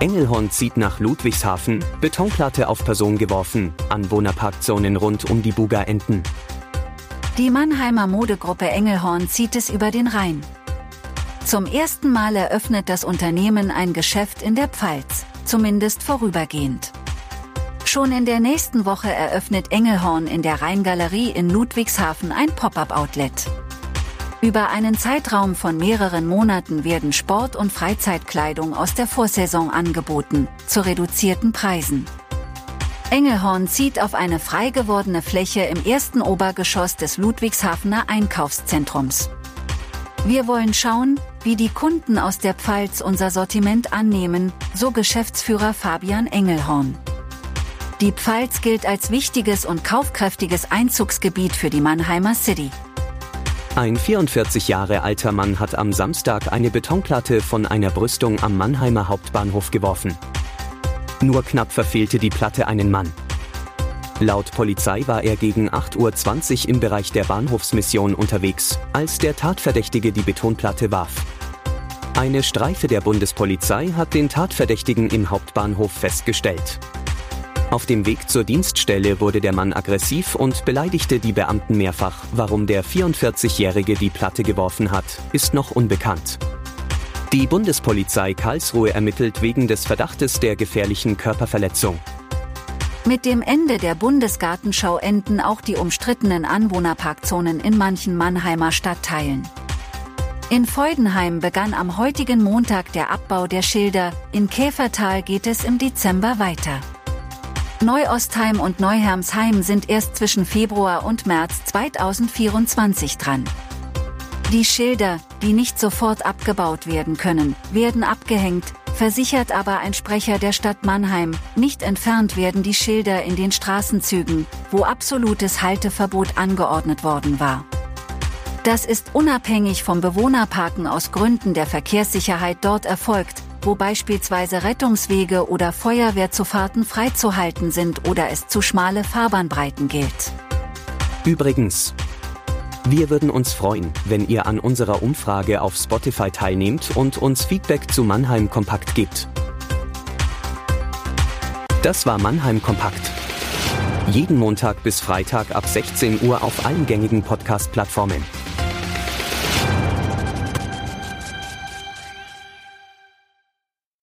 Engelhorn zieht nach Ludwigshafen, Betonplatte auf Person geworfen, Anwohnerparkzonen rund um die Buga enden. Die Mannheimer Modegruppe Engelhorn zieht es über den Rhein. Zum ersten Mal eröffnet das Unternehmen ein Geschäft in der Pfalz, zumindest vorübergehend. Schon in der nächsten Woche eröffnet Engelhorn in der Rheingalerie in Ludwigshafen ein Pop-up-Outlet. Über einen Zeitraum von mehreren Monaten werden Sport- und Freizeitkleidung aus der Vorsaison angeboten, zu reduzierten Preisen. Engelhorn zieht auf eine frei gewordene Fläche im ersten Obergeschoss des Ludwigshafener Einkaufszentrums. Wir wollen schauen, wie die Kunden aus der Pfalz unser Sortiment annehmen, so Geschäftsführer Fabian Engelhorn. Die Pfalz gilt als wichtiges und kaufkräftiges Einzugsgebiet für die Mannheimer City. Ein 44 Jahre alter Mann hat am Samstag eine Betonplatte von einer Brüstung am Mannheimer Hauptbahnhof geworfen. Nur knapp verfehlte die Platte einen Mann. Laut Polizei war er gegen 8.20 Uhr im Bereich der Bahnhofsmission unterwegs, als der Tatverdächtige die Betonplatte warf. Eine Streife der Bundespolizei hat den Tatverdächtigen im Hauptbahnhof festgestellt. Auf dem Weg zur Dienststelle wurde der Mann aggressiv und beleidigte die Beamten mehrfach. Warum der 44-Jährige die Platte geworfen hat, ist noch unbekannt. Die Bundespolizei Karlsruhe ermittelt wegen des Verdachtes der gefährlichen Körperverletzung. Mit dem Ende der Bundesgartenschau enden auch die umstrittenen Anwohnerparkzonen in manchen Mannheimer Stadtteilen. In Feudenheim begann am heutigen Montag der Abbau der Schilder, in Käfertal geht es im Dezember weiter. Neuostheim und Neuhermsheim sind erst zwischen Februar und März 2024 dran. Die Schilder, die nicht sofort abgebaut werden können, werden abgehängt, versichert aber ein Sprecher der Stadt Mannheim, nicht entfernt werden die Schilder in den Straßenzügen, wo absolutes Halteverbot angeordnet worden war. Das ist unabhängig vom Bewohnerparken aus Gründen der Verkehrssicherheit dort erfolgt, wo beispielsweise Rettungswege oder Feuerwehrzufahrten freizuhalten sind oder es zu schmale Fahrbahnbreiten gilt. Übrigens, wir würden uns freuen, wenn ihr an unserer Umfrage auf Spotify teilnehmt und uns Feedback zu Mannheim Kompakt gibt. Das war Mannheim Kompakt. Jeden Montag bis Freitag ab 16 Uhr auf allen gängigen Podcast-Plattformen.